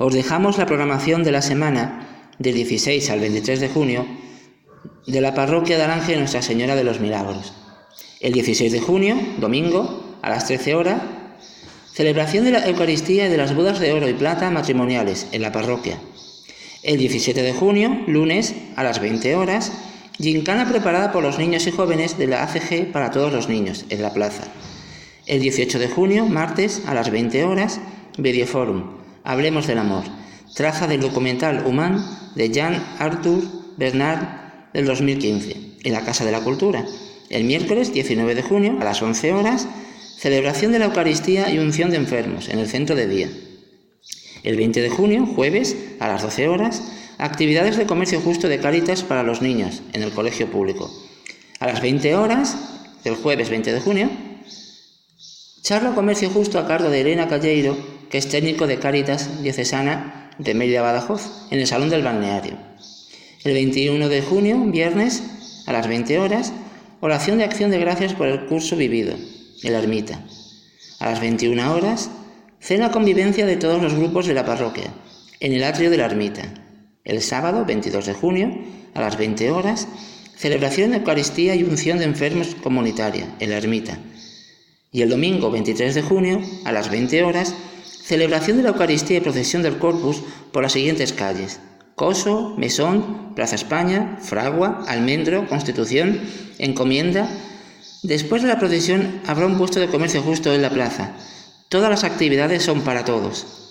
Os dejamos la programación de la semana del 16 al 23 de junio de la parroquia de Aranje de Nuestra Señora de los Milagros. El 16 de junio, domingo, a las 13 horas, celebración de la Eucaristía y de las bodas de oro y plata matrimoniales en la parroquia. El 17 de junio, lunes, a las 20 horas, gincana preparada por los niños y jóvenes de la ACG para todos los niños en la plaza. El 18 de junio, martes, a las 20 horas, Videoforum, Hablemos del Amor, traza del documental Human de Jean Arthur Bernard del 2015, en la Casa de la Cultura. El miércoles 19 de junio, a las 11 horas, celebración de la Eucaristía y unción de enfermos en el centro de día. El 20 de junio, jueves, a las 12 horas, actividades de comercio justo de Cáritas para los niños en el colegio público. A las 20 horas del jueves 20 de junio, charla comercio justo a cargo de Elena Calleiro, que es técnico de Cáritas diocesana de Mérida Badajoz, en el Salón del Balneario. El 21 de junio, viernes, a las 20 horas, oración de acción de gracias por el curso vivido, en la ermita. A las 21 horas, cena convivencia de todos los grupos de la parroquia, en el atrio de la ermita. El sábado, 22 de junio, a las 20 horas, celebración de Eucaristía y unción de enfermos comunitaria, en la ermita. Y el domingo 23 de junio, a las 20 horas, celebración de la Eucaristía y procesión del Corpus por las siguientes calles. Coso, Mesón, Plaza España, Fragua, Almendro, Constitución, Encomienda. Después de la procesión habrá un puesto de comercio justo en la plaza. Todas las actividades son para todos.